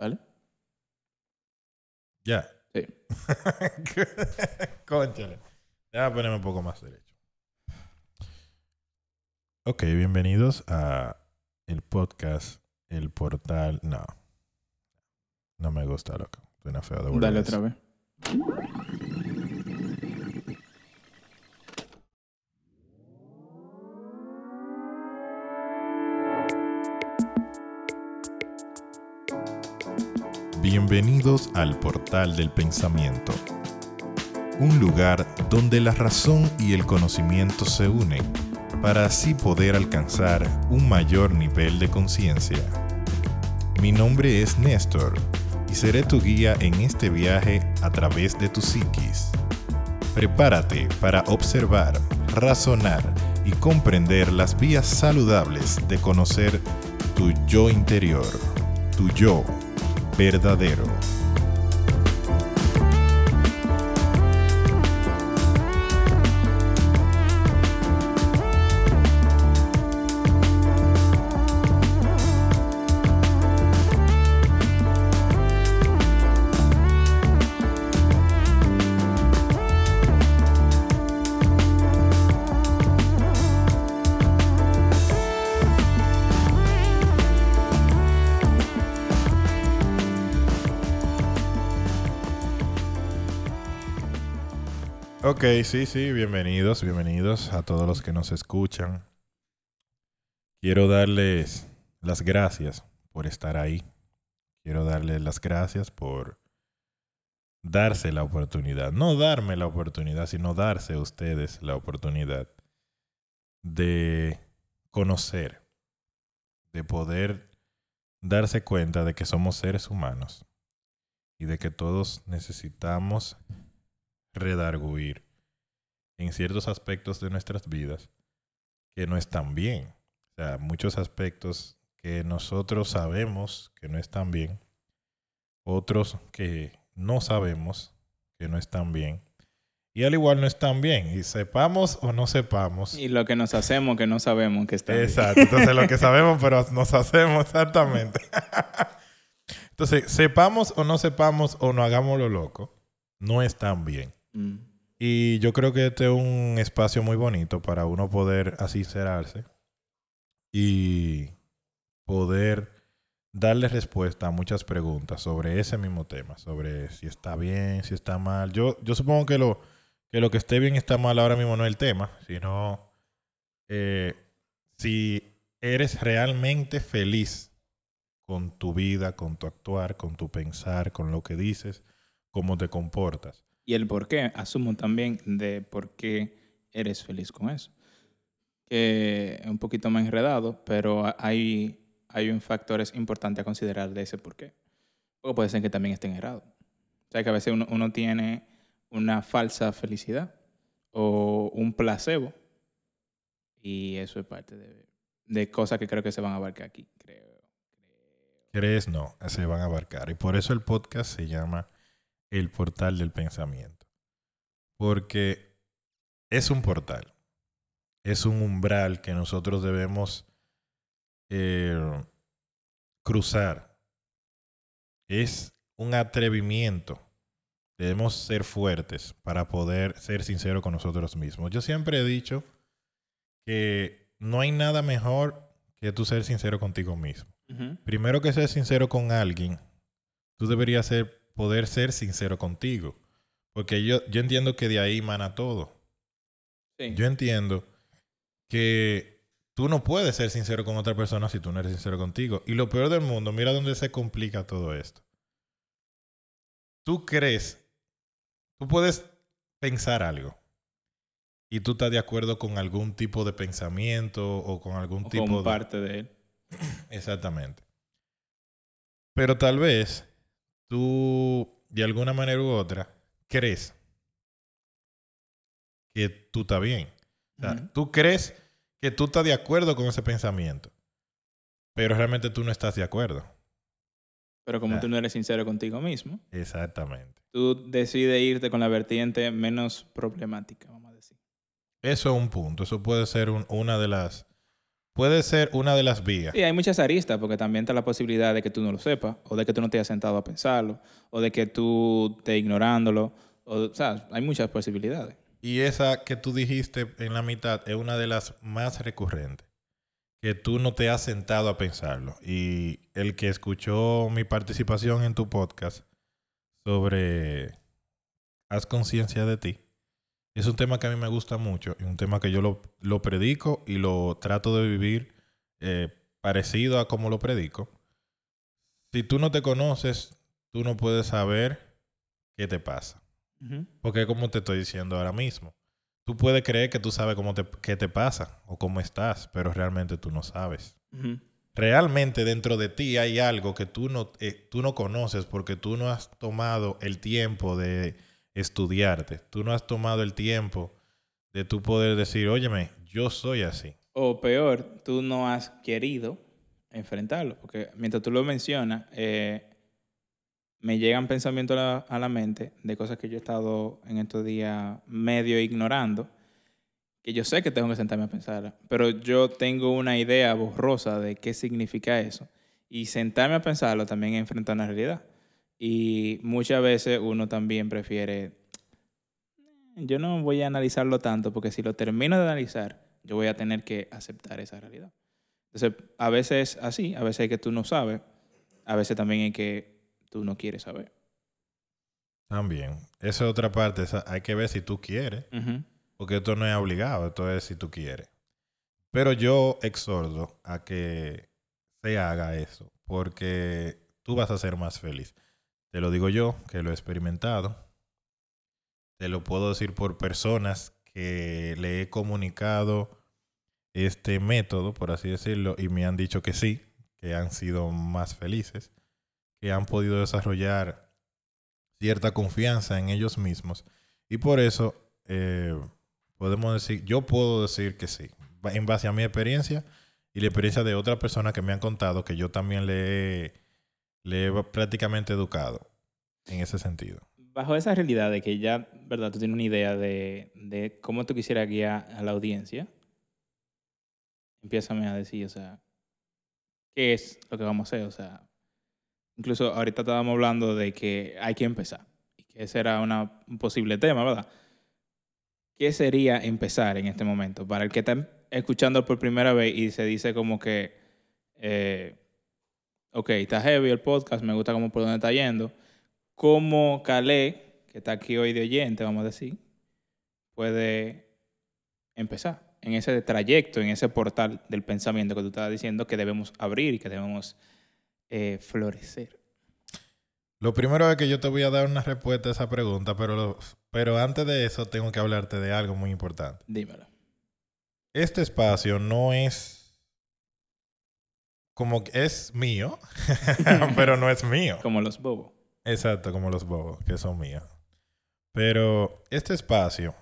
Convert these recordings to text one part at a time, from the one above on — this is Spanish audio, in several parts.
¿Vale? Ya. Sí. Conchale. Déjame ponerme un poco más derecho. Ok, bienvenidos a el podcast, el portal. No. No me gusta, loco. Suena feo de Dale otra vez. Bienvenidos al portal del pensamiento. Un lugar donde la razón y el conocimiento se unen para así poder alcanzar un mayor nivel de conciencia. Mi nombre es Néstor y seré tu guía en este viaje a través de tu psiquis. Prepárate para observar, razonar y comprender las vías saludables de conocer tu yo interior, tu yo verdadero. Ok, sí, sí, bienvenidos, bienvenidos a todos los que nos escuchan. Quiero darles las gracias por estar ahí. Quiero darles las gracias por darse la oportunidad. No darme la oportunidad, sino darse a ustedes la oportunidad de conocer, de poder darse cuenta de que somos seres humanos y de que todos necesitamos redarguir en ciertos aspectos de nuestras vidas que no están bien. O sea, muchos aspectos que nosotros sabemos que no están bien, otros que no sabemos que no están bien, y al igual no están bien, y sepamos o no sepamos. Y lo que nos hacemos que no sabemos que está bien. Exacto, entonces lo que sabemos, pero nos hacemos exactamente. Entonces, sepamos o no sepamos o no hagamos lo loco, no están bien. Mm. Y yo creo que este es un espacio muy bonito para uno poder asincerarse y poder darle respuesta a muchas preguntas sobre ese mismo tema, sobre si está bien, si está mal. Yo, yo supongo que lo, que lo que esté bien está mal ahora mismo no es el tema, sino eh, si eres realmente feliz con tu vida, con tu actuar, con tu pensar, con lo que dices, cómo te comportas. Y el por qué, asumo también de por qué eres feliz con eso. Que es un poquito más enredado, pero hay, hay un factor es importante a considerar de ese por qué. O puede ser que también estén errados. O sea, que a veces uno, uno tiene una falsa felicidad o un placebo. Y eso es parte de, de cosas que creo que se van a abarcar aquí, creo. ¿Crees? No, se van a abarcar. Y por eso el podcast se llama El Portal del Pensamiento. Porque es un portal. Es un umbral que nosotros debemos eh, cruzar. Es un atrevimiento. Debemos ser fuertes para poder ser sinceros con nosotros mismos. Yo siempre he dicho que no hay nada mejor que tú ser sincero contigo mismo. Primero que ser sincero con alguien, tú deberías ser, poder ser sincero contigo. Porque yo, yo entiendo que de ahí mana todo. Sí. Yo entiendo que tú no puedes ser sincero con otra persona si tú no eres sincero contigo. Y lo peor del mundo, mira dónde se complica todo esto. Tú crees, tú puedes pensar algo y tú estás de acuerdo con algún tipo de pensamiento o con algún O tipo de... parte de él. Exactamente. Pero tal vez tú, de alguna manera u otra, crees que tú estás bien. O sea, tú crees que tú estás de acuerdo con ese pensamiento, pero realmente tú no estás de acuerdo. Pero como Ah. tú no eres sincero contigo mismo, Exactamente. tú decides irte con la vertiente menos problemática, vamos a decir. Eso es un punto. Eso puede ser un- una de las puede ser una de las vías. Sí, hay muchas aristas, porque también está la posibilidad de que tú no lo sepas, o de que tú no te hayas sentado a pensarlo, o de que tú estés ignorándolo. O, o sea, hay muchas posibilidades. Y esa que tú dijiste en la mitad es una de las más recurrentes. Que tú no te has sentado a pensarlo. Y el que escuchó mi participación en tu podcast sobre haz conciencia de ti, es un tema que a mí me gusta mucho. Es un tema que yo lo, lo predico y lo trato de vivir eh, parecido a como lo predico. Si tú no te conoces, tú no puedes saber qué te pasa. Ujú. Porque como te estoy diciendo ahora mismo, tú puedes creer que tú sabes cómo te, qué te pasa o cómo estás, pero realmente tú no sabes. Realmente dentro de ti hay algo que tú no, eh, tú no conoces porque tú no has tomado el tiempo de estudiarte. Tú no has tomado el tiempo de tú poder decir, óyeme, yo soy así. O peor, tú no has querido enfrentarlo. Porque mientras tú lo mencionas, eh, me llegan pensamientos a la, a la mente de cosas que yo he estado en estos días medio ignorando, que yo sé que tengo que sentarme a pensar, pero yo tengo una idea borrosa de qué significa eso. Y sentarme a pensarlo también es enfrentar una realidad. Y muchas veces uno también prefiere, yo no voy a analizarlo tanto, porque si lo termino de analizar, yo voy a tener que aceptar esa realidad. Entonces, a veces así, a veces es que tú no sabes, a veces también es que tú no quieres saber. También. Esa es otra parte. esa- hay que ver si tú quieres. Porque esto no es obligado, esto es si tú quieres. Pero yo exhorto a que se haga eso, porque tú vas a ser más feliz. Te lo digo yo, que lo he experimentado. Te lo puedo decir por personas que le he comunicado este método, por así decirlo, y me han dicho que sí, que han sido más felices, que han podido desarrollar cierta confianza en ellos mismos. Y por eso eh, podemos decir, yo puedo decir que sí, en base a mi experiencia y la experiencia de otras personas que me han contado que yo también le he, le he prácticamente educado en ese sentido. Bajo esa realidad de que ya, ¿verdad? Tú tienes una idea de, de cómo tú quisieras guiar a la audiencia, empiézame a decir, o sea, ¿qué es lo que vamos a hacer? O sea, incluso ahorita estábamos hablando de que hay que empezar, y que ese era una- un posible tema, ¿verdad? ¿Qué sería empezar en este momento? Para el que está escuchando por primera vez y se dice como que, eh, ok, está heavy el podcast, me gusta cómo por dónde está yendo. ¿Cómo Calé, que está aquí hoy de oyente, vamos a decir, puede empezar en ese trayecto, en ese portal del pensamiento que tú estabas diciendo que debemos abrir y que debemos eh, florecer? Lo primero es que yo te voy a dar una respuesta a esa pregunta, pero, lo- pero antes de eso tengo que hablarte de algo muy importante. Dímelo. Este espacio no es como que es mío, pero no es mío. Como los bobos. Exacto, como los bobos, que son míos. Pero este espacio,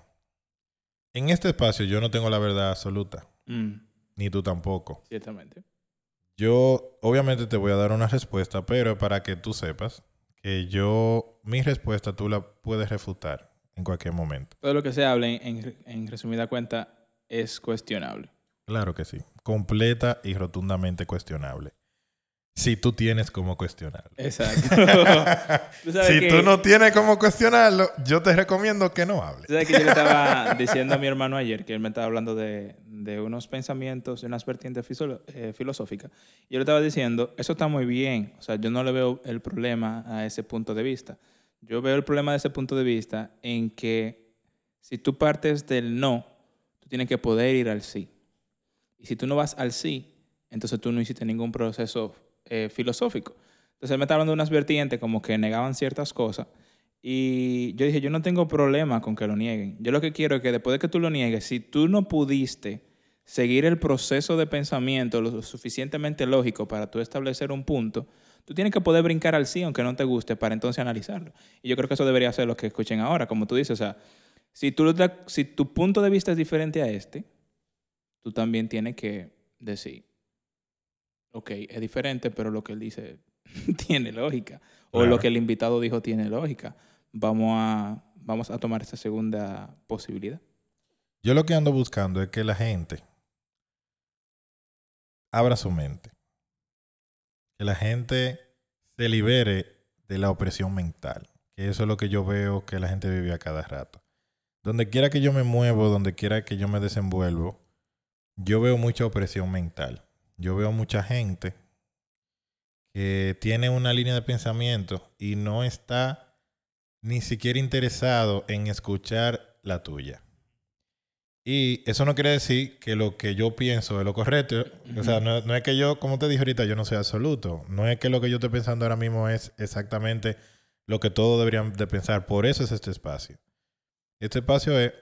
en este espacio yo no tengo la verdad absoluta, Mm, ni tú tampoco. ciertamente. Yo obviamente te voy a dar una respuesta, pero para que tú sepas que yo, mi respuesta tú la puedes refutar en cualquier momento. Todo lo que se hable, en, en resumida cuenta, es cuestionable. Claro que sí, completa y rotundamente cuestionable. Si tú tienes como cuestionarlo. Exacto. Tú si que- tú no tienes como cuestionarlo, yo te recomiendo que no hables. Sabes que yo le estaba diciendo a mi hermano ayer que él me estaba hablando de, de unos pensamientos, de unas vertientes eh, filosóficas. Y yo le estaba diciendo, eso está muy bien. O sea, yo no le veo el problema a ese punto de vista. Yo veo el problema de ese punto de vista en que si tú partes del no, tú tienes que poder ir al sí. Y si tú no vas al sí, entonces tú no hiciste ningún proceso eh, filosófico. Entonces él me estaba hablando de unas vertientes como que negaban ciertas cosas. Y yo dije, yo no tengo problema con que lo nieguen. Yo lo que quiero es que después de que tú lo niegues, si tú no pudiste seguir el proceso de pensamiento lo suficientemente lógico para tú establecer un punto, tú tienes que poder brincar al sí aunque no te guste para entonces analizarlo. Y yo creo que eso debería ser lo que escuchen ahora, como tú dices, o sea, si, tú, si tu punto de vista es diferente a este, tú también tienes que decir, ok, es diferente, pero lo que él dice tiene lógica. O Claro. lo que el invitado dijo tiene lógica. Vamos a, vamos a tomar esa segunda posibilidad. Yo lo que ando buscando es que la gente abra su mente. Que la gente se libere de la opresión mental. Que eso es lo que yo veo que la gente vive a cada rato. Donde quiera que yo me muevo, donde quiera que yo me desenvuelvo, yo veo mucha opresión mental. Yo veo mucha gente que tiene una línea de pensamiento y no está ni siquiera interesado en escuchar la tuya. Y eso no quiere decir que lo que yo pienso es lo correcto. O sea, no, es que yo, como te dije ahorita, yo no soy absoluto. No es que lo que yo estoy pensando ahora mismo es exactamente lo que todos deberían de pensar. Por eso es este espacio. Este espacio es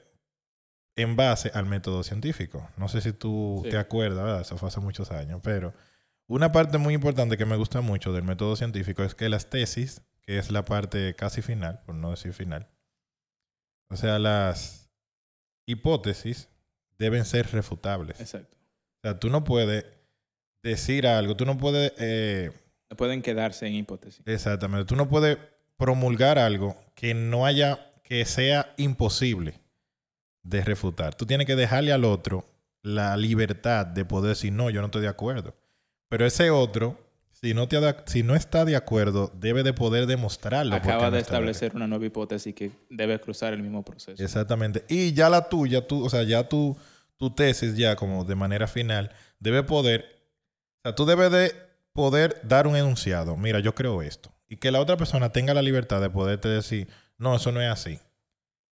en base al método científico. No sé si tú te acuerdas, ¿verdad? Eso fue hace muchos años, pero una parte muy importante que me gusta mucho del método científico es que las tesis, que es la parte casi final, por no decir final, o sea, las hipótesis deben ser refutables. Exacto. O sea, tú no puedes decir algo, tú no puedes... Eh, no pueden quedarse en hipótesis. Exactamente. Tú no puedes promulgar algo que no haya, que sea imposible de refutar. Tú tienes que dejarle al otro la libertad de poder decir, no, yo no estoy de acuerdo. Pero ese otro, si no, te si no está de acuerdo, debe de poder demostrarlo. Acaba de establecer una nueva hipótesis que debe cruzar el mismo proceso. Exactamente. Y ya la tuya, tú, o sea, ya tu, tu tesis ya como de manera final, debe poder, o sea, tú debes de poder dar un enunciado. Mira, yo creo esto. Y que la otra persona tenga la libertad de poderte decir, no, eso no es así.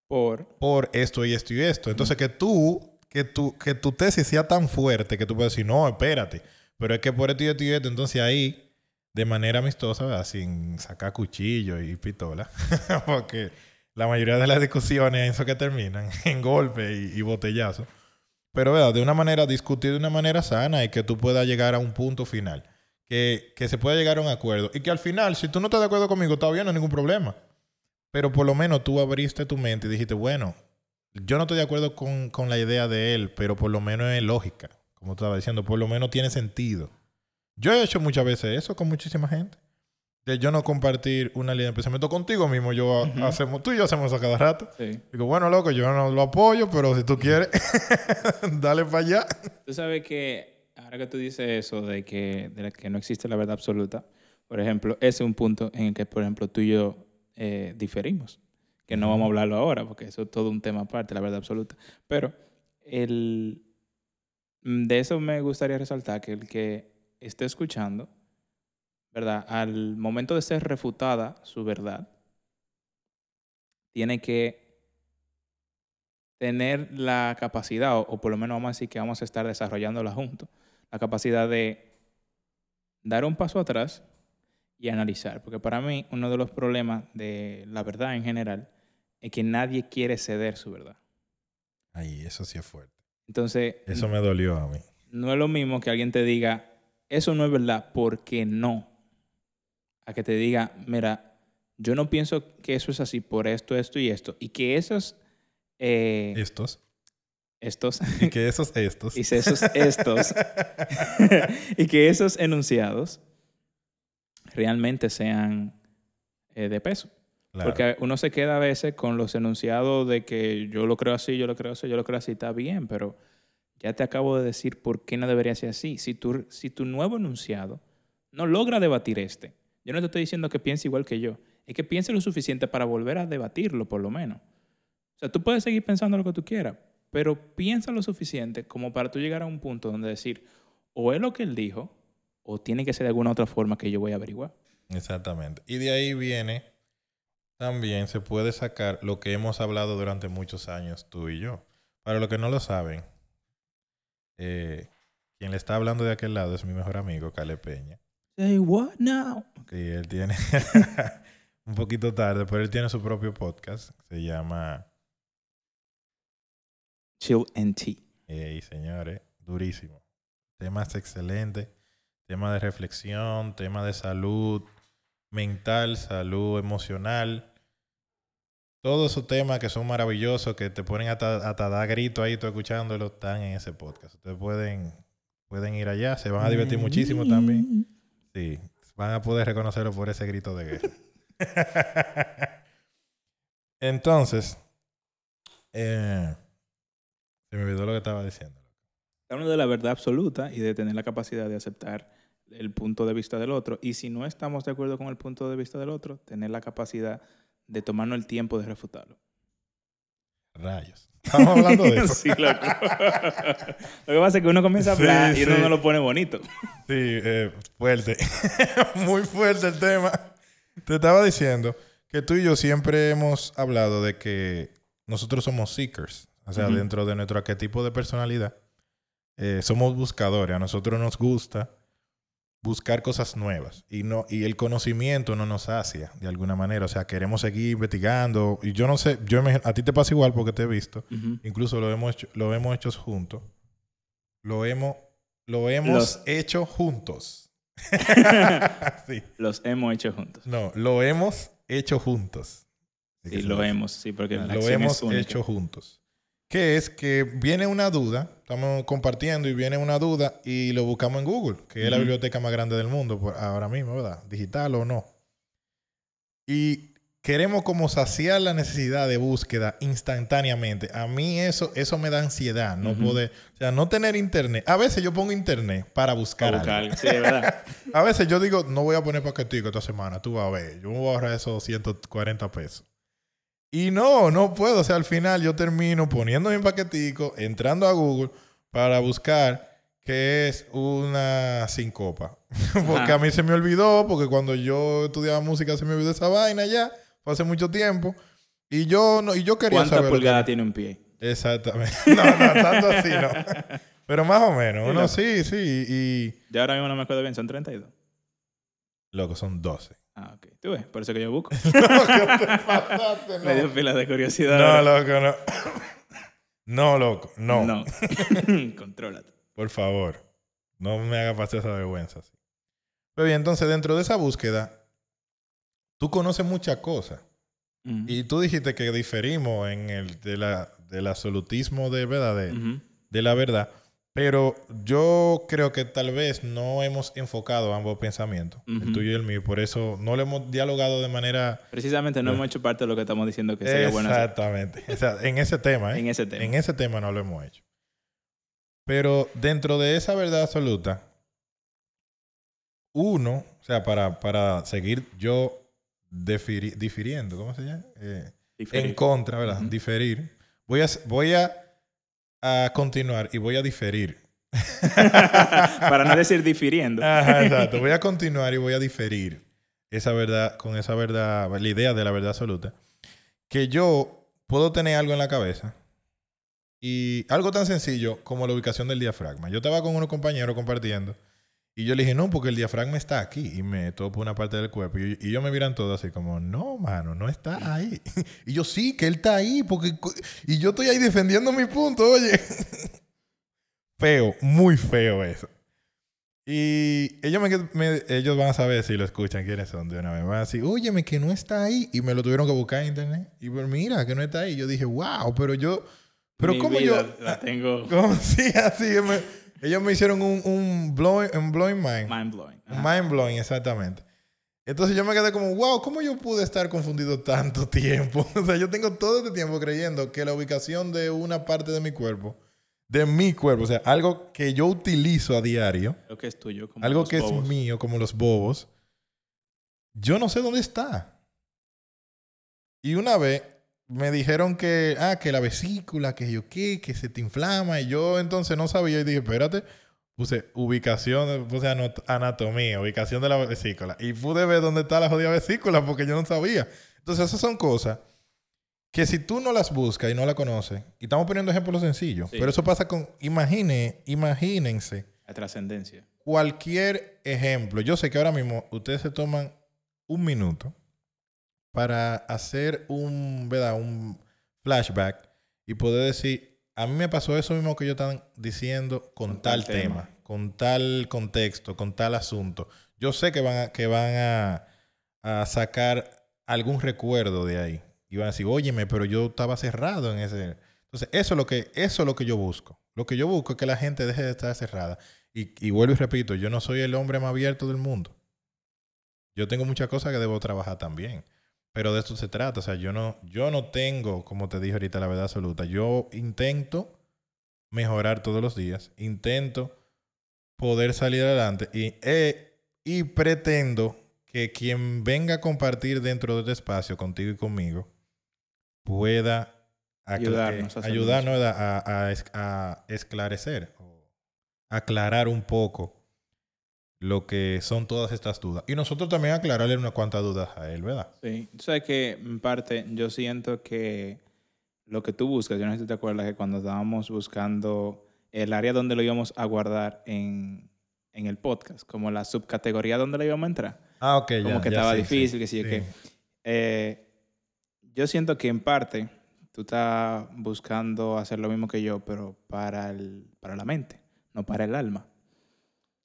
Por. Esto y esto y esto. Entonces, que tú, que tu, que tu tesis sea tan fuerte que tú puedas decir, no, espérate pero es que por esto y esto y esto, entonces ahí, de manera amistosa, sin sacar cuchillo y pistola, porque la mayoría de las discusiones eso que terminan en golpe y, botellazo. Pero ¿verdad? de una manera, discutir de una manera sana y que tú puedas llegar a un punto final. Que, que se pueda llegar a un acuerdo. Y que al final, si tú no estás de acuerdo conmigo, todavía no hay ningún problema. Pero por lo menos tú abriste tu mente y dijiste, bueno, yo no estoy de acuerdo con, con la idea de él, pero por lo menos es lógica como estaba diciendo, por lo menos tiene sentido. Yo he hecho muchas veces eso con muchísima gente. De yo no compartir una línea de pensamiento contigo mismo. Yo hacemos, tú y yo hacemos eso cada rato. Digo, bueno, loco, yo no lo apoyo, pero si tú quieres, dale para allá. Tú sabes que ahora que tú dices eso de que, de que no existe la verdad absoluta, por ejemplo, ese es un punto en el que, por ejemplo, tú y yo eh, diferimos. Que no vamos a hablarlo ahora, porque eso es todo un tema aparte, la verdad absoluta. Pero el, Mm, de eso me gustaría resaltar que el que esté escuchando, ¿verdad? Al momento de ser refutada su verdad, tiene que tener la capacidad, o, por lo menos vamos a decir que vamos a estar desarrollándola juntos, la capacidad de dar un paso atrás y analizar. Porque para mí uno de los problemas de la verdad en general es que nadie quiere ceder su verdad. Ay, eso sí es fuerte. Entonces... Eso me dolió a mí. No es lo mismo que alguien te diga, eso no es verdad, porque no. A que te diga, mira, yo no pienso que eso es así por esto, esto y esto. Y que esos... Eh, estos. Estos. Y que esos estos. y esos estos. y que esos enunciados realmente sean eh, de peso. Porque uno se queda a veces con los enunciados de que yo lo creo así, yo lo creo así, yo lo creo así, está bien, pero ya te acabo de decir por qué no debería ser así. Si tu, si tu nuevo enunciado no logra debatir este, yo no te estoy diciendo que piense igual que yo, es que piense lo suficiente para volver a debatirlo, por lo menos. O sea, tú puedes seguir pensando lo que tú quieras, pero piensa lo suficiente como para tú llegar a un punto donde decir, o es lo que él dijo, o tiene que ser de alguna otra forma que yo voy a averiguar. Exactamente. Y de ahí viene también se puede sacar lo que hemos hablado durante muchos años, tú y yo. Para los que no lo saben, eh, quien le está hablando de aquel lado es mi mejor amigo, Cale Peña. Say what now? Sí, él tiene un poquito tarde, pero él tiene su propio podcast. Se llama Chill and Tea. Y señores, durísimo. Temas excelentes, tema de reflexión, tema de salud, mental, salud emocional. Todos esos temas que son maravillosos, que te ponen hasta, dar grito ahí, tú escuchándolo, están en ese podcast. Ustedes pueden, pueden ir allá, se van a divertir muchísimo también. Sí, van a poder reconocerlo por ese grito de guerra. Entonces, eh, se me olvidó lo que estaba diciendo. Hablando de la verdad absoluta y de tener la capacidad de aceptar el punto de vista del otro. Y si no estamos de acuerdo con el punto de vista del otro, tener la capacidad de tomarnos el tiempo de refutarlo. Rayos. Estamos hablando de eso. sí, loco. lo que pasa es que uno comienza a hablar Sí, y uno sí. no lo pone bonito. Sí, eh, fuerte. Muy fuerte el tema. Te estaba diciendo que tú y yo siempre hemos hablado de que nosotros somos seekers. O sea, dentro de nuestro arquetipo de personalidad, eh, somos buscadores. A nosotros nos gusta buscar cosas nuevas. Y, no, y el conocimiento no nos sacia de alguna manera. O sea, queremos seguir investigando. Y yo no sé, yo me- a ti te pasa igual porque te he visto. Incluso lo hemos hecho, lo hemos hecho juntos. Lo hemos, lo hemos Los- hecho juntos. sí. Los hemos hecho juntos. No, lo hemos hecho juntos. Sí, lo hemos, sí, porque la Lo hemos es hecho juntos. Que es que viene una duda, estamos compartiendo y viene una duda y lo buscamos en Google, que es la biblioteca más grande del mundo por ahora mismo, ¿verdad? Digital o no. Y queremos como saciar la necesidad de búsqueda instantáneamente. A mí eso, eso me da ansiedad, no Ujú. poder, o sea, no tener internet. A veces yo pongo internet para buscar, Para buscar algo. algo. Sí, de verdad. A veces yo digo, no voy a poner paquetico esta semana, tú vas a ver, yo me voy a ahorrar esos 140 pesos. Y no, no puedo. O sea, al final yo termino poniendo mi paquetico, entrando a Google para buscar qué es una sincopa. porque a mí se me olvidó, porque cuando yo estudiaba música se me olvidó esa vaina ya, fue hace mucho tiempo. Y yo, no, y yo quería ¿Cuánta saber. lo que- pulgada tiene un pie? Exactamente. No, no, tanto así no. Pero más o menos. Uno sí, sí. Y. Ya ahora mismo no me acuerdo bien, son 32. Loco, son 12. Ah, ok. Tú ves, por eso que yo busco. No. Me dio No, pila de curiosidad. no ahora. loco, no. No, loco, no. No. Contrólate. Por favor. No me haga pasar esa vergüenza. Pero bien, entonces dentro de esa búsqueda, tú conoces muchas cosas. Y tú dijiste que diferimos en el de la, del absolutismo de verdad, de la verdad. Pero yo creo que tal vez no hemos enfocado ambos pensamientos, el Ujú. tuyo y el mío. Por eso no lo hemos dialogado de manera Precisamente no hemos hecho parte de lo que estamos diciendo que sería bueno Exactamente. O sea, en ese tema, ¿eh? en ese tema. En ese tema no lo hemos hecho. Pero dentro de esa verdad absoluta, uno, o sea, para, para seguir yo difiri- difiriendo, ¿cómo se llama? Eh, en contra, ¿verdad? Ujú. Diferir. Voy a, voy a, a continuar y voy a diferir. Para no decir difiriendo. Ajá, exacto. Voy a continuar y voy a diferir esa verdad, con esa verdad, la idea de la verdad absoluta. Que yo puedo tener algo en la cabeza y algo tan sencillo como la ubicación del diafragma. Yo estaba con unos compañeros compartiendo y yo le dije, no, porque el diafragma está aquí y me topo una parte del cuerpo. Y, y ellos me miran todos así como, no, mano, no está ahí. y yo, sí, que él está ahí porque... Y yo estoy ahí defendiendo mi punto, oye. feo, muy feo eso. Y ellos, me, me- ellos van a saber si lo escuchan quiénes son de una vez. Van a decir, óyeme, que no está ahí. Y me lo tuvieron que buscar en internet. Y pues mira, que no está ahí. Yo dije, wow, pero yo... Pero Mi ¿cómo vida yo...? La tengo ¿Cómo sí, así? me- ellos me hicieron un, un, blowing, un blowing mind. mind blowing. Un mind blowing, exactamente. Entonces yo me quedé como, wow, ¿cómo yo pude estar confundido tanto tiempo? o sea, yo tengo todo este tiempo creyendo que la ubicación de una parte de mi cuerpo, de mi cuerpo, o sea, algo que yo utilizo a diario, Lo que es tuyo. Como algo los que bobos. es mío, como los bobos, yo no sé dónde está. Y una vez me dijeron que, ah, que la vesícula, que yo qué, que se te inflama. Y yo entonces no sabía y dije, espérate, puse ubicación, puse anatomía, ubicación de la vesícula. Y pude ver dónde está la jodida vesícula porque yo no sabía. Entonces esas son cosas que si tú no las buscas y no las conoces, y estamos poniendo ejemplos sencillos, Sí. pero eso pasa con, imagine, imagínense La trascendencia. cualquier ejemplo. Yo sé que ahora mismo ustedes se toman un minuto para hacer un, ¿verdad? un flashback y poder decir, a mí me pasó eso mismo que ellos están diciendo con, Con tal, tal tema, tema. con tal contexto, con tal asunto. Yo sé que van a, que van a, a sacar algún recuerdo de ahí. Y van a decir, óyeme, pero yo estaba cerrado en ese... Entonces, eso es lo que, eso es lo que yo busco. Lo que yo busco es que la gente deje de estar cerrada. Y, y vuelvo y repito, yo no soy el hombre más abierto del mundo. Yo tengo muchas cosas que debo trabajar también. Pero de esto se trata. O sea, yo no, yo no tengo, como te dije ahorita, la verdad absoluta. Yo intento mejorar todos los días. Intento poder salir adelante y, eh, y pretendo que quien venga a compartir dentro de este espacio contigo y conmigo pueda Ayudarnos hacer ayudarnos a, a esclarecer, o aclarar un poco lo que son todas estas dudas. Y nosotros también aclararle unas cuantas dudas a él, ¿verdad? Sí, tú sabes que en parte yo siento que lo que tú buscas, yo no sé si te acuerdas que cuando estábamos buscando el área donde lo íbamos a guardar en, en el podcast, como la subcategoría donde lo íbamos a entrar, Ah, ok, ya. como que ya, estaba sí, difícil, sí, que sí, sí. que eh, yo siento que en parte tú estás buscando hacer lo mismo que yo, pero para, el, para la mente, no para el alma.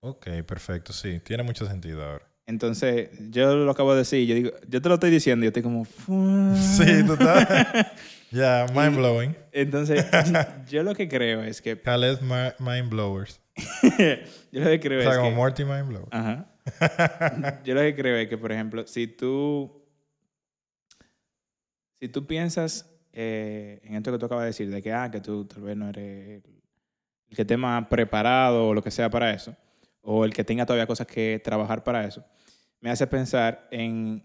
Ok, perfecto, sí. Tiene mucho sentido ahora. Entonces, yo lo acabo de decir, yo digo, yo te lo estoy diciendo, y yo estoy como... Sí, total. Ya, mind blowing. Entonces, yo lo que creo es que... Khaled mind blowers. yo lo que creo O sea, es como que... Morty mind blower. Ajá. Yo lo que creo es que, por ejemplo, si tú... Si tú piensas eh, en esto que tú acabas de decir, de que, ah, que tú tal vez no eres el, el que esté más preparado o lo que sea para eso, o el que tenga todavía cosas que trabajar para eso, me hace pensar en,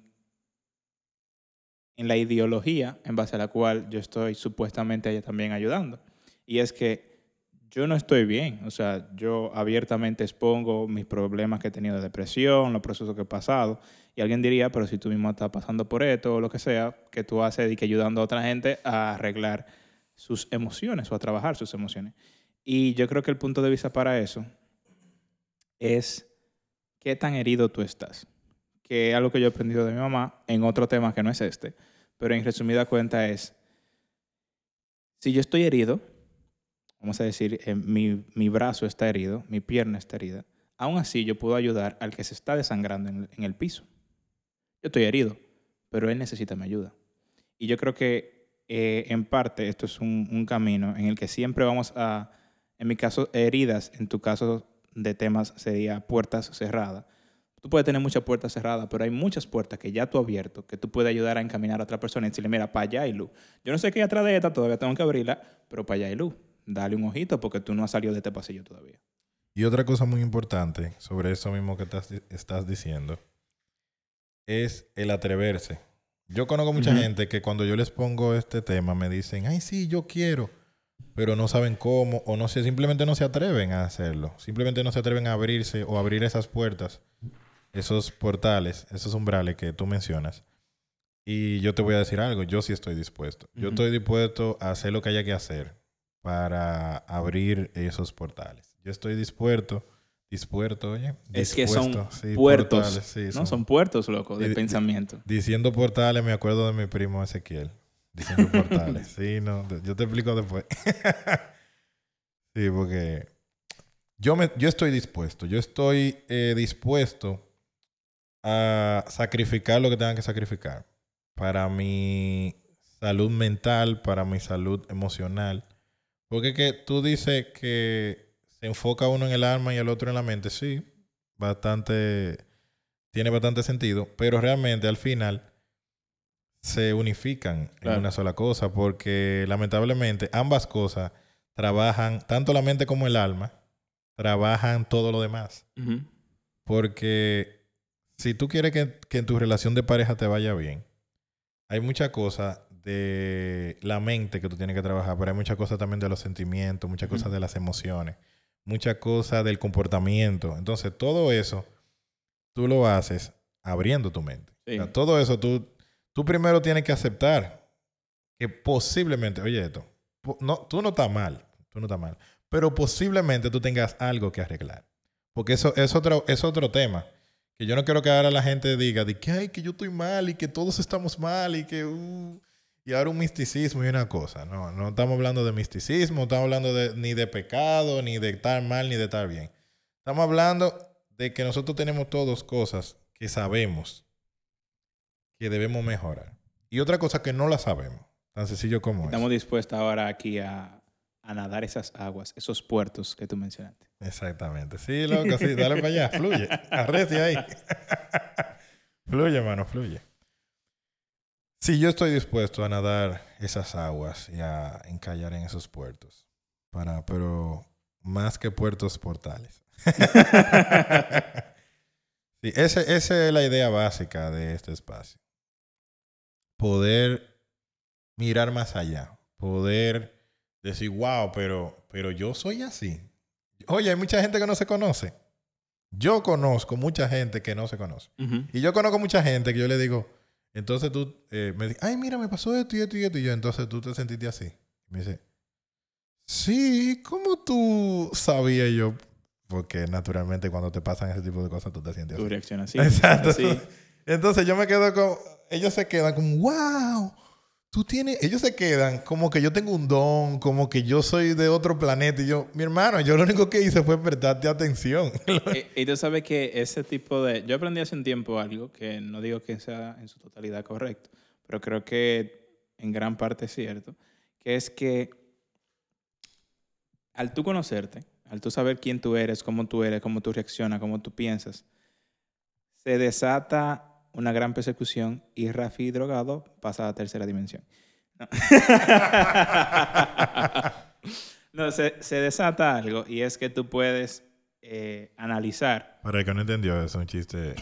en la ideología en base a la cual yo estoy supuestamente también ayudando. Y es que yo no estoy bien. O sea, yo abiertamente expongo mis problemas que he tenido de depresión, los procesos que he pasado. Y alguien diría, pero si tú mismo estás pasando por esto o lo que sea, que tú haces y que ayudando a otra gente a arreglar sus emociones o a trabajar sus emociones. Y yo creo que el punto de vista para eso es qué tan herido tú estás. Que es algo que yo he aprendido de mi mamá en otro tema que no es este. Pero en resumida cuenta es, si yo estoy herido, vamos a decir, eh, mi, mi brazo está herido, mi pierna está herida, aún así yo puedo ayudar al que se está desangrando en, el piso. Yo estoy herido, pero él necesita mi ayuda. Y yo creo que eh, en parte esto es un, un camino en el que siempre vamos a, en mi caso, heridas, en tu caso de temas sería puertas cerradas. Tú puedes tener muchas puertas cerradas, pero hay muchas puertas que ya tú has abierto, que tú puedes ayudar a encaminar a otra persona y decirle, mira, para allá hay luz. Yo no sé qué hay atrás de esta, todavía tengo que abrirla, pero para allá hay luz. Dale un ojito porque tú no has salido de este pasillo todavía. Y otra cosa muy importante sobre eso mismo que estás, estás diciendo es el atreverse. Yo conozco mucha gente que cuando yo les pongo este tema me dicen, ay, sí, yo quiero, pero no saben cómo o no sé, simplemente no se atreven a hacerlo. Simplemente no se atreven a abrirse o abrir esas puertas, esos portales, esos umbrales que tú mencionas. Y yo te voy a decir algo, yo sí estoy dispuesto. Yo estoy dispuesto a hacer lo que haya que hacer para abrir esos portales. Yo estoy dispuesto, dispuesto, oye. Es que son sí, puertos, portales, sí, ¿no? son- Son puertos, loco, de pensamiento. Diciendo portales, me acuerdo de mi primo Ezequiel. Diciendo portales. sí, no, yo te explico después. sí, porque yo, me, yo estoy dispuesto. Yo estoy eh, dispuesto a sacrificar lo que tengan que sacrificar para mi salud mental, para mi salud emocional. Porque es que tú dices que se enfoca uno en el alma y el otro en la mente. Sí, bastante tiene bastante sentido, pero realmente al final se unifican Claro. en una sola cosa, porque lamentablemente ambas cosas trabajan, tanto la mente como el alma, trabajan todo lo demás. Porque si tú quieres que, que en tu relación de pareja te vaya bien, hay muchas cosas de la mente que tú tienes que trabajar, pero hay muchas cosas también de los sentimientos, muchas cosas de las emociones, muchas cosas del comportamiento. Entonces, todo eso tú lo haces abriendo tu mente. Sí. O sea, todo eso tú, tú primero tienes que aceptar que posiblemente, oye esto, no, tú no estás mal, tú no mal, pero posiblemente tú tengas algo que arreglar. Porque eso es otro, es otro tema. Que yo no quiero que ahora la gente diga de que, ay, que yo estoy mal y que todos estamos mal y que... uh", y ahora un misticismo y una cosa. No, no estamos hablando de misticismo, no estamos hablando ni de pecado, ni de estar mal, ni de estar bien. Estamos hablando de que nosotros tenemos todos cosas que sabemos que debemos mejorar. Y otra cosa que no la sabemos. Tan sencillo como Estamos es. dispuestos ahora aquí a, a nadar esas aguas, esos puertos que tú mencionaste. Exactamente. Sí, loco, sí, dale para allá, fluye. Arrecia ahí. fluye, mano, fluye. Sí, yo estoy dispuesto a nadar esas aguas y a encallar en esos puertos. para, pero más que puertos portales. sí, ese- esa es la idea básica de este espacio. Poder mirar más allá. Poder decir, wow, pero, pero yo soy así. Oye, hay mucha gente que no se conoce. Yo conozco mucha gente que no se conoce. Y yo conozco mucha gente que yo le digo, entonces tú eh, me dices, ay, mira, me pasó esto y esto y esto. Y yo, entonces tú te sentiste así. Me dice, sí, ¿cómo tú sabías yo? Porque naturalmente cuando te pasan ese tipo de cosas tú te sientes Tú así. reaccionas así. Exacto. Sí. Entonces yo me quedo con, ellos se quedan como, wow, tú tienes, ellos se quedan como que yo tengo un don, como que yo soy de otro planeta. Y yo, mi hermano, yo lo único que hice fue prestarte atención. y, y tú sabes que ese tipo de... Yo aprendí hace un tiempo algo que no digo que sea en su totalidad correcto, pero creo que en gran parte es cierto, que es que al tú conocerte, al tú saber quién tú eres, cómo tú eres, cómo tú reaccionas, cómo tú piensas, se desata una gran persecución y Rafi drogado pasa a la tercera dimensión. No, No, se, se desata algo y es que tú puedes eh, analizar. Para el que no entendió, es un chiste.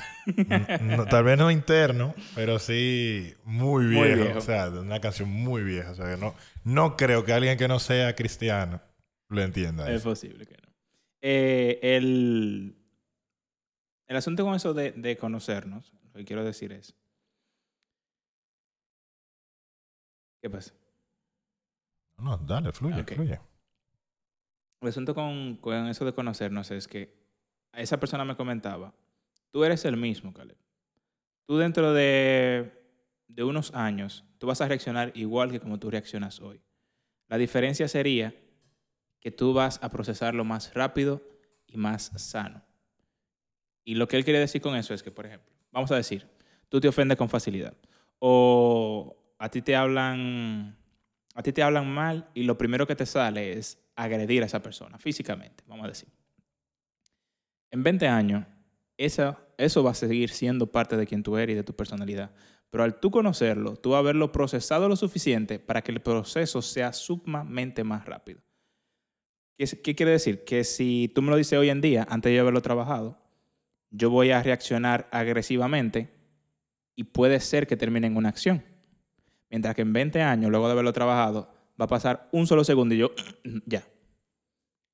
no- tal vez no interno, pero sí muy Muy viejo. O sea, una canción muy vieja. O sea, que no, no creo que alguien que no sea cristiano lo entienda. Es eso. posible que no. Eh, el, el asunto con eso de, de conocernos, lo que quiero decir es. ¿Qué pasa? No, dale, fluye, fluye. El asunto con, con eso de conocernos es que esa persona me comentaba, tú eres el mismo, Caleb. Tú dentro de, de unos años, tú vas a reaccionar igual que como tú reaccionas hoy. La diferencia sería que tú vas a procesarlo más rápido y más sano. Y lo que él quiere decir con eso es que, por ejemplo, vamos a decir, tú te ofendes con facilidad. O a ti te hablan, a ti te hablan mal y lo primero que te sale es agredir a esa persona físicamente, vamos a decir. En 20 años, esa, eso va a seguir siendo parte de quien tú eres y de tu personalidad. Pero al tú conocerlo, tú haberlo procesado lo suficiente para que el proceso sea sumamente más rápido. ¿Qué, qué quiere decir? Que si tú me lo dices hoy en día, antes de yo haberlo trabajado, yo voy a reaccionar agresivamente y puede ser que termine en una acción. Mientras que en 20 años, luego de haberlo trabajado, va a pasar un solo segundo y yo, ya.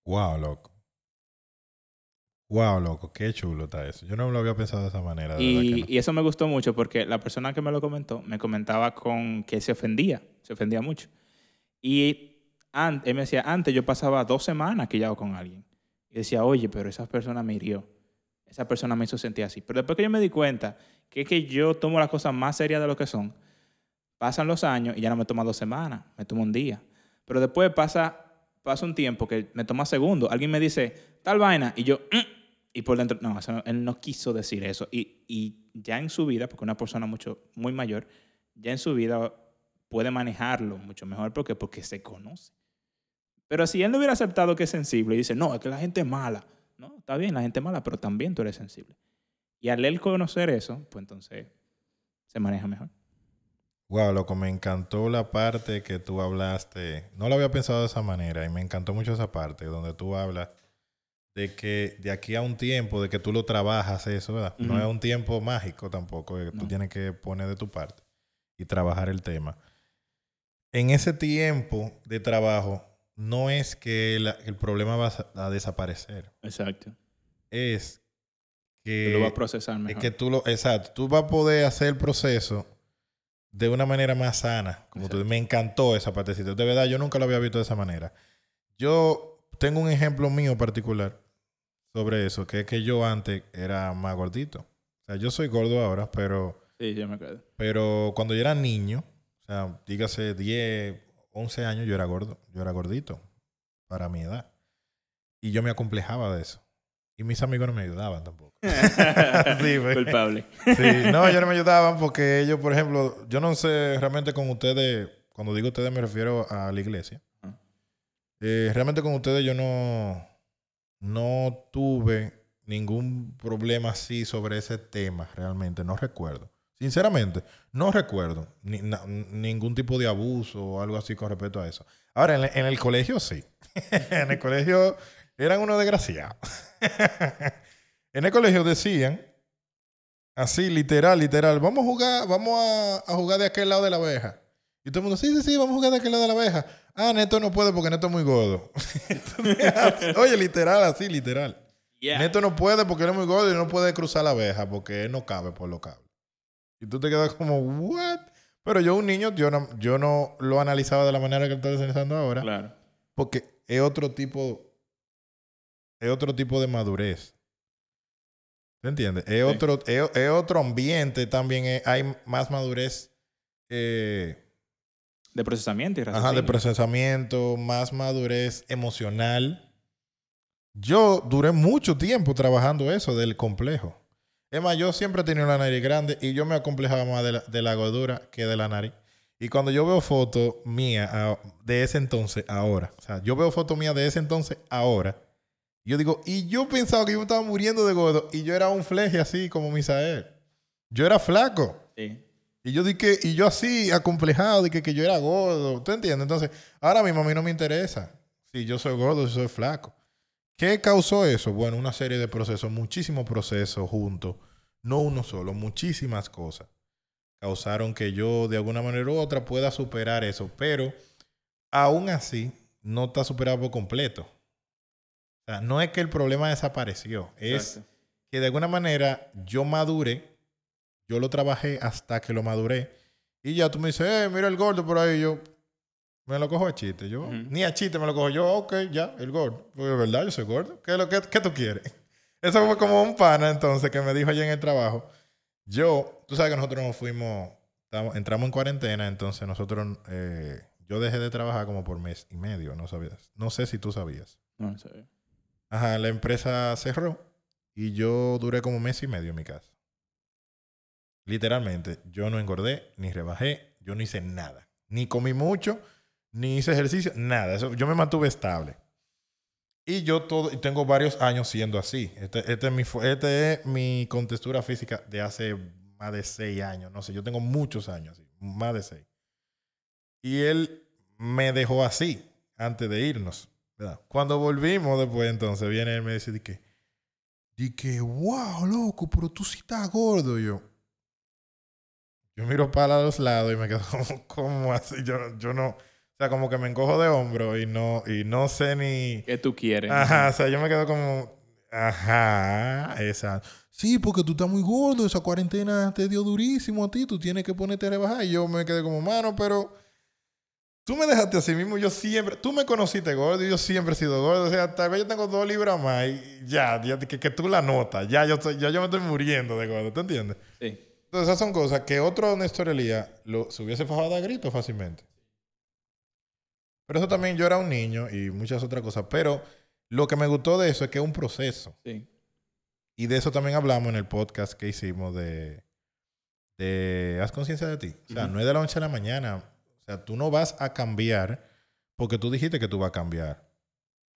Wow, loco. Wow, loco, qué chulo está eso. Yo no lo había pensado de esa manera. de que Y, no. y eso me gustó mucho porque la persona que me lo comentó me comentaba con que se ofendía, se ofendía mucho. Y an- él me decía, antes yo pasaba dos semanas quillado con alguien. Y decía, oye, pero esa persona me hirió. Esa persona me hizo sentir así. Pero después que yo me di cuenta que es que yo tomo las cosas más serias de lo que son, pasan los años y ya no me toma dos semanas, me toma un día. Pero después pasa, pasa un tiempo que me toma segundos. Alguien me dice, tal vaina, y yo, "Mm", y por dentro, no, no- él no quiso decir eso. Y, y ya en su vida, porque una persona mucho, muy mayor, ya en su vida puede manejarlo mucho mejor porque, porque se conoce. Pero si él no hubiera aceptado que es sensible y dice, no, es que la gente es mala. No, está bien, la gente es mala, pero también tú eres sensible. Y al él conocer eso, pues entonces se maneja mejor. Wow, loco, me encantó la parte que tú hablaste. No lo había pensado de esa manera y me encantó mucho esa parte donde tú hablas de que de aquí a un tiempo, de que tú lo trabajas eso, ¿verdad? No es un tiempo mágico tampoco, que tú tienes que poner de tu parte y trabajar el tema. En ese tiempo de trabajo, no es que el problema va a, a desaparecer, Exacto. es Tú que lo vas a procesar es mejor. que tú lo, exacto, tú vas a poder hacer el proceso de una manera más sana. Como tú, me encantó esa partecita. De verdad, yo nunca lo había visto de esa manera. Yo tengo un ejemplo mío particular sobre eso, que es que yo antes era más gordito. O sea, yo soy gordo ahora, pero, Sí, yo me acuerdo. pero cuando yo era niño, o sea, dígase 10, 11 años, yo era gordo. Yo era gordito para mi edad. Y yo me acomplejaba de eso. Y mis amigos no me ayudaban tampoco. Sí. Culpable. Sí, no, ellos no me ayudaban porque ellos, por ejemplo, yo no sé realmente con ustedes, cuando digo ustedes me refiero a la iglesia. Eh, realmente con ustedes yo no, no tuve ningún problema así sobre ese tema, realmente, no recuerdo. Sinceramente, no recuerdo ni- na- ningún tipo de abuso o algo así con respecto a eso. Ahora, en, el- en el colegio sí. en el colegio eran unos desgraciados. en el colegio decían, así, literal, literal, vamos a jugar, vamos a, a jugar de aquel lado de la abeja. Y todo el mundo, sí, sí, sí, vamos a jugar de aquel lado de la abeja. Ah, Neto no puede porque Neto es muy gordo. Entonces, Oye, literal, así, literal. Neto no puede porque él es muy gordo y no puede cruzar la abeja porque él no cabe por los cables. Y tú te quedas como, ¿what? Pero yo, un niño, yo no, yo no lo analizaba de la manera que estoy analizando ahora. Claro. Porque es otro tipo. Es otro tipo de madurez. ¿Te entiendes? Es, otro, es, es otro ambiente también. es- hay más madurez. eh, De procesamiento y Ajá, de procesamiento, más madurez emocional. Yo duré mucho tiempo trabajando eso del complejo. Es más, yo siempre he tenido la nariz grande y yo me acomplejaba más de la, de la gordura que de la nariz. Y cuando yo veo fotos mías de ese entonces, ahora, o sea, yo veo fotos mías de ese entonces, ahora, yo digo, y yo pensaba que yo estaba muriendo de gordo y yo era un fleje así como Misael. Yo era flaco. Sí. Y yo dije, y yo así, acomplejado, de que, que yo era gordo. ¿Tú entiendes? Entonces, ahora mismo a mí no me interesa si yo soy gordo, si soy flaco. ¿Qué causó eso? Bueno, una serie de procesos, muchísimos procesos juntos, no uno solo, muchísimas cosas. Causaron que yo de alguna manera u otra pueda superar eso, pero aún así no está superado por completo. O sea, no es que el problema desapareció, es Exacto. que de alguna manera yo madure, yo lo trabajé hasta que lo maduré. Y ya tú me dices, eh, mira el gordo por ahí. Yo me lo cojo a chiste. Yo, Ujú. ni a chiste me lo cojo yo, ok, ya, el gordo. Porque es verdad, yo soy gordo. ¿Qué, lo que, qué tú quieres? Eso fue como un pana entonces que me dijo allá en el trabajo. Yo, tú sabes que nosotros nos fuimos, entramos en cuarentena, entonces nosotros, eh, yo dejé de trabajar como por mes y medio, no sabías. No sé si tú sabías. No, eso es. Ajá, la empresa cerró y yo duré como mes y medio en mi casa. Literalmente, yo no engordé, ni rebajé, yo no hice nada. Ni comí mucho, ni hice ejercicio, nada. Eso, yo me mantuve estable. Y yo todo, tengo varios años siendo así. Este, este es mi, este es mi contextura física de hace más de seis años. No sé, yo tengo muchos años así, más de seis. Y él me dejó así antes de irnos. ¿verdad? Cuando volvimos después, entonces viene él y me dice, di que, di que, wow, loco, pero tú sí estás gordo. Y yo, yo miro para los lados y me quedo como, ¿cómo así? Yo, yo no, o sea, como que me encojo de hombro y no, y no sé ni... ¿Qué tú quieres? Ajá, o sea, yo me quedo como, ajá, esa. Sí, porque tú estás muy gordo, esa cuarentena te dio durísimo a ti, tú tienes que ponerte a rebajar. Y yo me quedé como, mano, pero tú me dejaste así mismo, yo siempre, tú me conociste gordo y yo siempre he sido gordo. O sea, tal vez yo tengo dos libras más y ya, ya que, que tú la notas, ya yo, estoy- ya yo me estoy muriendo de gordo, ¿te entiendes? Sí. Entonces, esas son cosas que otro Néstor Elías lo, se hubiese fajado a grito fácilmente. Pero eso también yo era un niño y muchas otras cosas. Pero lo que me gustó de eso es que es un proceso. Sí. Y de eso también hablamos en el podcast que hicimos de, de Haz conciencia de ti. O sea, no es de la noche a la mañana. O sea, tú no vas a cambiar porque tú dijiste que tú vas a cambiar.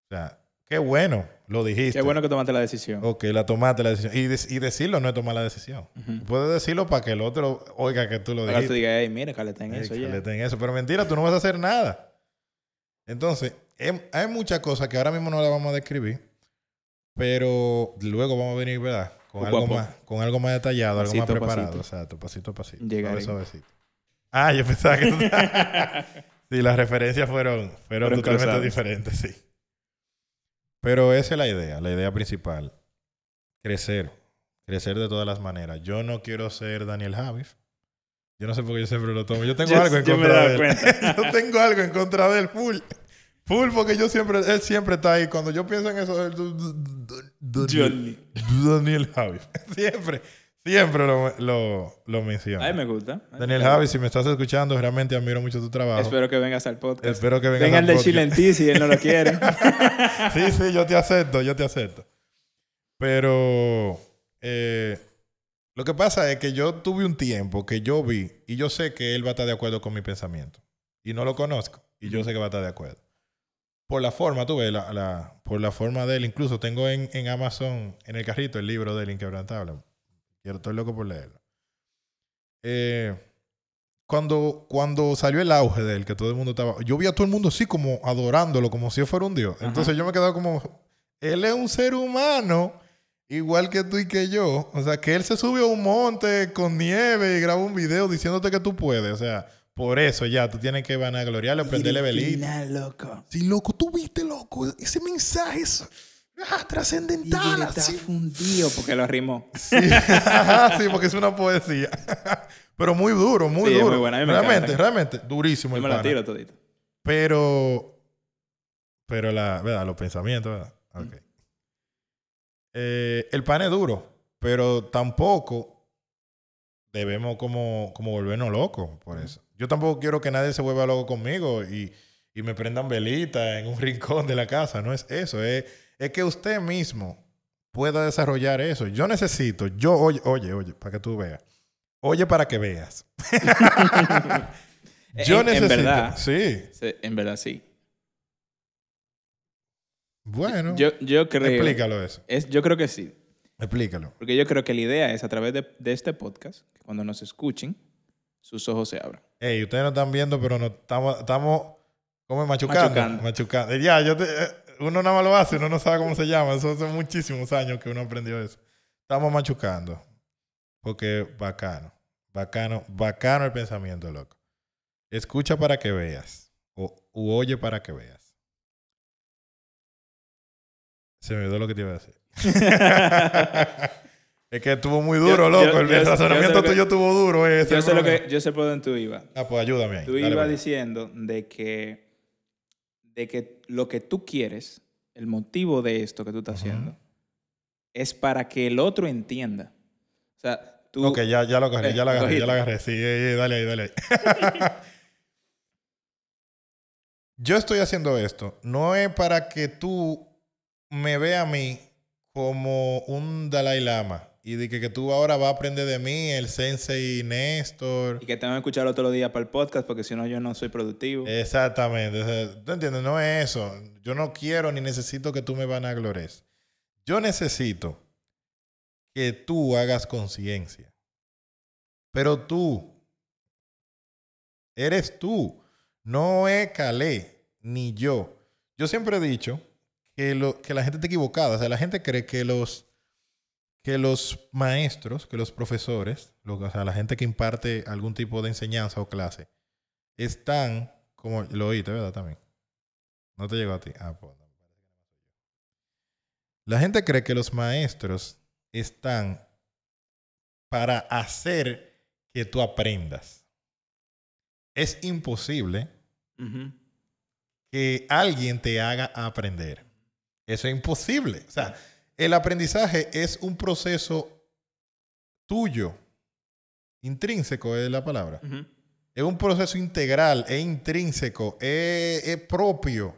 O sea, qué bueno, lo dijiste. Qué bueno que tomaste la decisión. Ok, la tomaste la decisión. Y, de- y decirlo no es tomar la decisión. Puedes decirlo para que el otro oiga que tú lo Ahora tú dijiste. digas, hey, mira, caleta en eso que ya. le ten eso. Pero mentira, tú no vas a hacer nada. Entonces, em- hay muchas cosas que ahora mismo no las vamos a describir, pero luego vamos a venir, ¿verdad? Con, algo más, con algo más detallado, algo más preparado. pasito. Exacto, pasito a pasito. Llegaré. Suave, suavecito. Ah, yo pensaba que... tú- sí, las referencias fueron, fueron, Fueron totalmente cruzadas. diferentes, sí. Pero esa es la idea, la idea principal. Crecer. Crecer de todas las maneras. Yo no quiero ser Daniel Javif. Yo no sé por qué yo siempre lo tomo. Yo tengo Yo- algo en contra de él. yo tengo algo en contra de él, full. Full, porque yo siempre, él siempre está ahí. Cuando yo pienso en eso, él, Johnny. Daniel Javif. Siempre, siempre lo, lo, lo menciona. Ay, me gusta. Ay, Daniel me gusta. si me estás escuchando, realmente admiro mucho tu trabajo. Espero que vengas al podcast. Espero que vengas Venga al el de podcast. Chile en ti si él no lo quiere. sí, sí, yo te acepto, yo te acepto. Pero eh, lo que pasa es que yo tuve un tiempo que yo vi y yo sé que él va a estar de acuerdo con mi pensamiento. Y no lo conozco y yo sé que va a estar de acuerdo. Por la forma, tú ves, la, la- por la forma de él. Incluso tengo en, en Amazon, en el carrito, el libro de él, Inquebrantable. Quiero, estoy loco por leerlo. eh, cuando, cuando salió el auge de él, que todo el mundo estaba. Yo vi a todo el mundo así como adorándolo, como si fuera un dios. Entonces yo me quedaba como. Él es un ser humano, igual que tú y que yo. O sea, que él se subió a un monte con nieve y grabó un video diciéndote que tú puedes. O sea, por eso ya tú tienes que vanagloriarle, prenderle velita. loco. Sí, loco, tú viste, loco. Ese mensaje es ah, trascendental. está así. fundido porque lo rimó. Sí. sí, porque es una poesía. Pero muy duro, muy Sí, duro. muy buena, realmente, realmente, durísimo Yo el me la pana. tiro todito. Pero, pero la, ¿verdad? Los pensamientos, ¿verdad? Mm. Eh, el pan es duro, pero tampoco debemos como, como volvernos locos por eso. Yo tampoco quiero que nadie se vuelva loco conmigo y, y me prendan velitas en un rincón de la casa. No es eso, es, es que usted mismo pueda desarrollar eso. Yo necesito, yo, oye, oye, oye, para que tú veas. Oye para que veas. yo En- en necesito, verdad. sí. Sí, en verdad, sí. Bueno, Yo, yo creo... explícalo eso. Es, yo creo que sí. Explícalo. Porque yo creo que la idea es a través de, de este podcast, que cuando nos escuchen, sus ojos se abran. Ey, ustedes no están viendo, pero no estamos, estamos como machucando. Machucando. Machucando. Ya, yo te- eh, uno nada más lo hace, uno no sabe cómo se llama. Eso hace muchísimos años que uno aprendió eso. Estamos machucando. Porque bacano. Bacano, bacano el pensamiento, loco. Escucha para que veas. O u oye para que veas. Se me olvidó lo que te iba a decir. es que estuvo muy duro, Yo- loco. yo- el, yo- el razonamiento tuyo estuvo duro. eh, yo, sé lo que, yo sé por dónde tú ibas. Ah, pues ayúdame ahí. Tú ibas vale. diciendo de que, de que lo que tú quieres, el motivo de esto que tú estás haciendo, es para que el otro entienda. O sea, tú... Ok, ya, ya lo agarré, Eh, ya lo agarré, ya lo agarré. Sí, eh, eh, dale ahí, dale ahí. Yo estoy haciendo esto. No es para que tú me veas a mí como un Dalai Lama y de que, que tú ahora vas a aprender de mí, el Sensei Néstor. Y que tengo que escucharlo todos los días para el podcast porque si no yo no soy productivo. Exactamente. O sea, ¿Tú entiendes? No es eso. Yo no quiero ni necesito que tú me vanaglores. Yo necesito que tú hagas conciencia. Pero tú, eres tú. No es Calé, ni yo. Yo siempre he dicho que, lo, que la gente está equivocada. O sea, la gente cree que los, que los maestros, que los profesores, lo- o sea, la gente que imparte algún tipo de enseñanza o clase, están, como lo oíste, ¿verdad? También. No te llegó a ti. Ah, pues. no. La gente cree que los maestros están para hacer que tú aprendas. Es imposible que alguien te haga aprender. Eso es imposible. O sea, el aprendizaje es un proceso tuyo, intrínseco es la palabra. Es un proceso integral, es intrínseco, es, es propio. O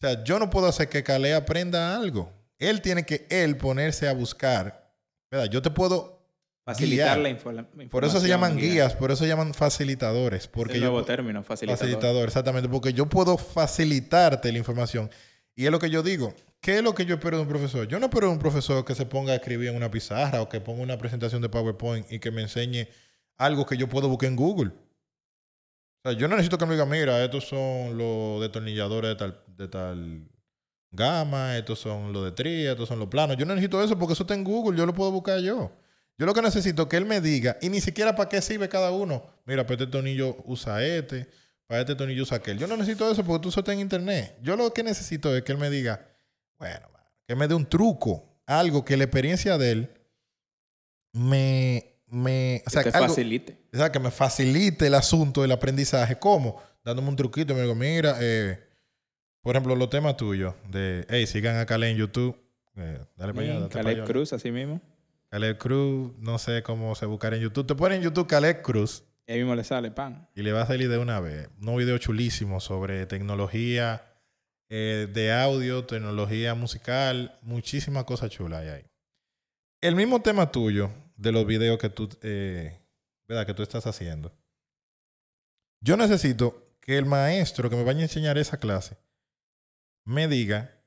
sea, yo no puedo hacer que Calé aprenda algo. Él tiene que él ponerse a buscar. ¿verdad? Yo te puedo Facilitar la, info- la información. Por eso se llaman guía. guías, por eso se llaman facilitadores. Porque Es el nuevo término, facilitador. facilitador, exactamente, porque yo puedo facilitarte la información. Y es lo que yo digo. ¿Qué es lo que yo espero de un profesor? Yo no espero de un profesor que se ponga a escribir en una pizarra o que ponga una presentación de PowerPoint y que me enseñe algo que yo puedo buscar en Google. Yo no necesito que me diga, mira, estos son los detornilladores de tal, de tal gama, estos son los de tría, estos son los planos. Yo no necesito eso porque eso está en Google, yo lo puedo buscar yo. Yo lo que necesito es que él me diga, y ni siquiera para qué sirve cada uno. Mira, para este tornillo usa este, para este tornillo usa aquel. Yo no necesito eso porque tú eso está en internet. Yo lo que necesito es que él me diga, bueno, que me dé un truco, algo que la experiencia de él me, me, o sea, que te algo- facilite. o sea, que me facilite el asunto del aprendizaje. ¿Cómo? Dándome un truquito. Me digo, mira, eh, por ejemplo, los temas tuyos de, hey, sigan a Caleb en YouTube. Eh, dale para allá, allá. Cruz, así mismo. Caleb Cruz, no sé cómo se buscar en YouTube. Te ponen en YouTube Caleb Cruz Y ahí mismo le sale pan. y le va a salir de una vez. Un video chulísimo sobre tecnología eh, de audio, tecnología musical, muchísimas cosas chulas hay ahí. El mismo tema tuyo de los videos que tú, eh, ¿verdad? que tú estás haciendo. Yo necesito que el maestro que me vaya a enseñar esa clase me diga,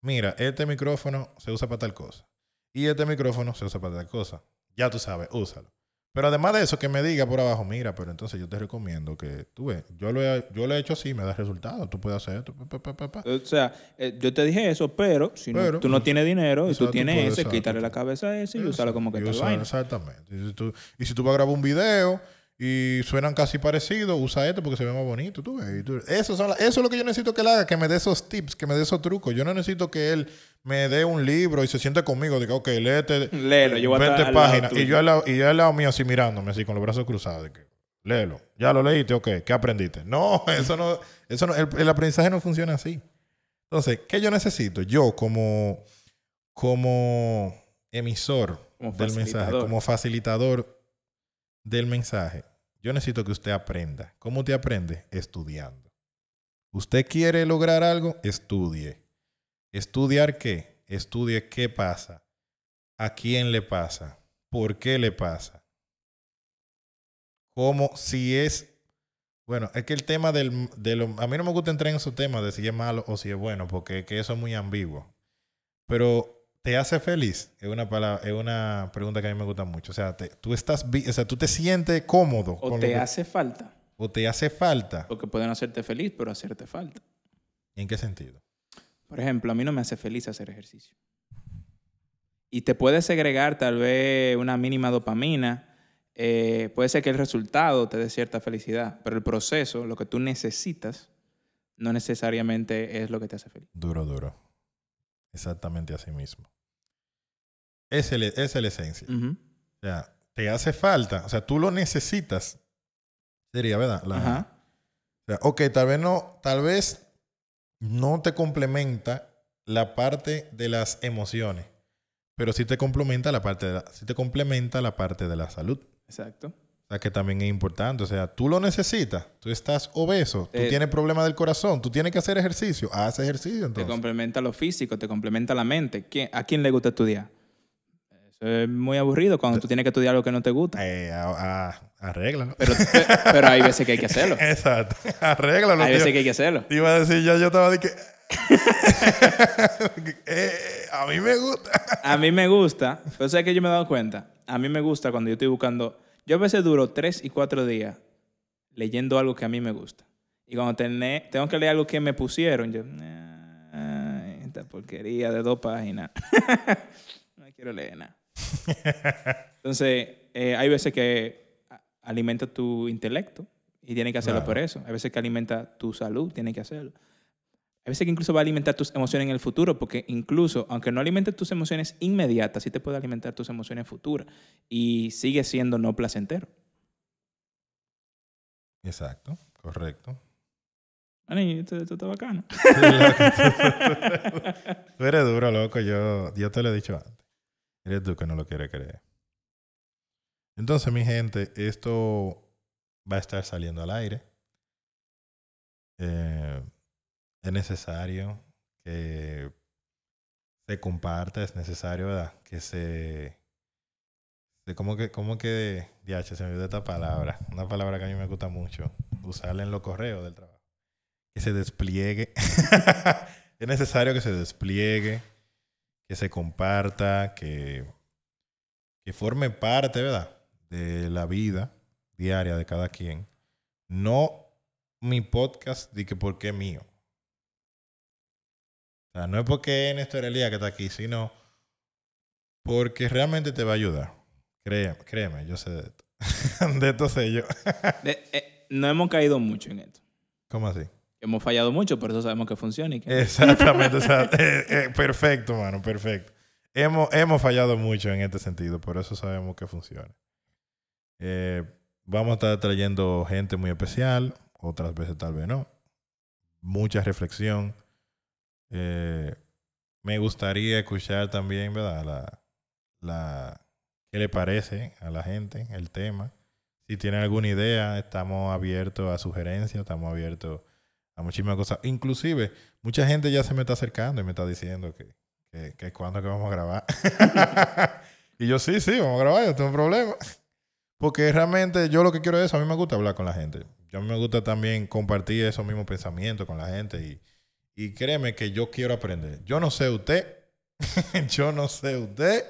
mira, este micrófono se usa para tal cosa y este micrófono se usa para tal cosa. Ya tú sabes, úsalo. Pero además de eso, que me diga por abajo, mira, pero entonces yo te recomiendo que tú ves, yo lo he, yo lo he hecho así, me da resultado, tú puedes hacer esto. pa, pa, pa, pa. O sea, eh, yo te dije eso, pero si no- Pero, tú no tienes dinero y tú tienes puedes, ese, quítale la cabeza a ese y usarlo como que usar- vaina. Exactamente. Y si, tú, y si tú vas a grabar un video y suenan casi parecidos, usa este porque se ve más bonito. Tú ves, tú- eso, son la- eso es lo que yo necesito que él haga, que me dé esos tips, que me dé esos trucos. Yo no necesito que él me dé un libro y se siente conmigo, diga, ok, léete Léelo, yo voy a estar 20 al lado páginas. Y yo, al lado, y yo al lado mío así mirándome, así con los brazos cruzados. De que, léelo. Ya lo leíste, ok. ¿Qué aprendiste? No, eso no, eso no, el, el aprendizaje no funciona así. Entonces, ¿qué yo necesito? Yo como, como emisor Como del mensaje, como facilitador del mensaje, yo necesito que usted aprenda. ¿Cómo usted aprende? Estudiando. ¿Usted quiere lograr algo? Estudie. ¿Estudiar qué? Estudie qué pasa, a quién le pasa, por qué le pasa. Cómo, si es... Bueno, es que el tema del... De lo, a mí no me gusta entrar en esos temas de si es malo o si es bueno, porque que eso es muy ambiguo. Pero ¿Te hace feliz? Es una, palabra, es una pregunta que a mí me gusta mucho. O sea, te- tú estás, o sea, tú te sientes cómodo. O con te que- hace falta. o te hace falta. Porque pueden hacerte feliz, pero hacerte falta. ¿En qué sentido? Por ejemplo, a mí no me hace feliz hacer ejercicio. Y te puede segregar tal vez una mínima dopamina. eh, puede ser que el resultado te dé cierta felicidad, pero el proceso, lo que tú necesitas, no necesariamente es lo que te hace feliz. Duro, duro. Exactamente así mismo. Esa es, la- esa es la esencia. Ujú. O sea, te hace falta. O sea, tú lo necesitas. Sería, ¿verdad? La- Ajá. O sea, ok, tal vez no, tal vez no te complementa la parte de las emociones, pero sí te complementa la parte de la, sí te complementa la parte de la salud. Exacto. O sea, que también es importante. O sea, tú lo necesitas. Tú estás obeso. Tú Eh, tienes problemas del corazón. Tú tienes que hacer ejercicio. Haz ejercicio Te entonces. complementa lo físico, te complementa la mente. ¿Quién- ¿A quién le gusta estudiar? Eso es muy aburrido cuando tú tienes que estudiar algo que no te gusta. Eh, a- a- arréglalo. Pero, pero hay veces que hay que hacerlo. Exacto. Arréglalo. Hay tío. veces que hay que hacerlo. Te iba a decir, ya yo estaba de que... Eh, a mí me gusta. A mí me gusta, pero sabes que yo me he dado cuenta. A mí me gusta cuando yo estoy buscando. Yo a veces duro tres y cuatro días leyendo algo que a mí me gusta. Y cuando tené- tengo que leer algo que me pusieron, yo. "Ay, esta porquería de dos páginas. no quiero leer nada. Entonces, eh, hay veces que alimenta tu intelecto y tienes que hacerlo Claro. por eso. Hay veces que alimenta tu salud, tienes que hacerlo. Hay veces que incluso va a alimentar tus emociones en el futuro, porque incluso, aunque no alimente tus emociones inmediatas, sí te puede alimentar tus emociones futuras y sigue siendo no placentero. Exacto. Correcto. Ani, esto, esto está bacano. Tú eres duro, loco. Yo, yo te lo he dicho antes. Eres tú que no lo quieres creer. Entonces, mi gente, esto va a estar saliendo al aire. Eh, es necesario que se comparta, es necesario, ¿verdad? Que se... se- ¿Cómo que, cómo que, se me olvidó esta palabra? Una palabra que a mí me gusta mucho, usarla en los correos del trabajo. Que se despliegue. es necesario que se despliegue, que se comparta, que, que forme parte, ¿verdad? De la vida diaria de cada quien. No mi podcast de que porque es mío. O sea, no es porque es Néstor Elías que está aquí, sino porque realmente te va a ayudar. Créeme, créeme yo sé de esto. de esto sé yo. De- eh, no hemos caído mucho en esto. ¿Cómo así? Hemos fallado mucho, por eso sabemos que funciona y que Exactamente. o sea, eh, eh, perfecto, mano, perfecto. Hemos, hemos fallado mucho en este sentido, por eso sabemos que funciona. Vamos a estar trayendo gente muy especial, otras veces tal vez no. Mucha reflexión. Eh, me gustaría escuchar también, ¿verdad? La, la, ¿Qué le parece a la gente el tema? Si tienen alguna idea, estamos abiertos a sugerencias, estamos abiertos a muchísimas cosas. Inclusive, mucha gente ya se me está acercando y me está diciendo que, que, que que vamos a grabar. y yo, sí, sí, vamos a grabar, no tengo problema. Porque realmente yo lo que quiero es a mí me gusta hablar con la gente. Yo a mí me gusta también compartir esos mismos pensamientos con la gente y, y créeme que yo quiero aprender. Yo no sé usted, yo no sé usted,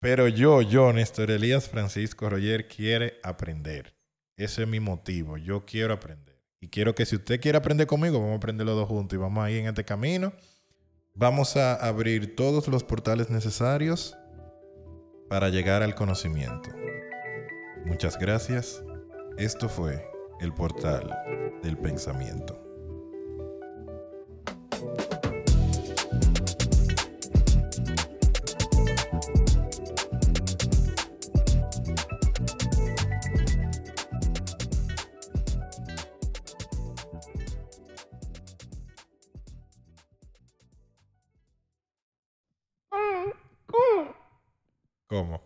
Pero yo, yo, Néstor Elías Francisco Roger, quiere aprender. Ese es mi motivo. Yo quiero aprender. Y quiero que si usted quiere aprender conmigo, vamos a aprender los dos juntos y vamos ahí en este camino. Vamos a abrir todos los portales necesarios para llegar al conocimiento. Muchas gracias. Esto fue el portal del pensamiento. ¿Cómo?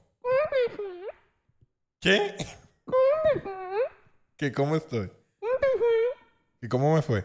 ¿Qué? ¿Qué? ¿Cómo estoy? ¿Y cómo me fue?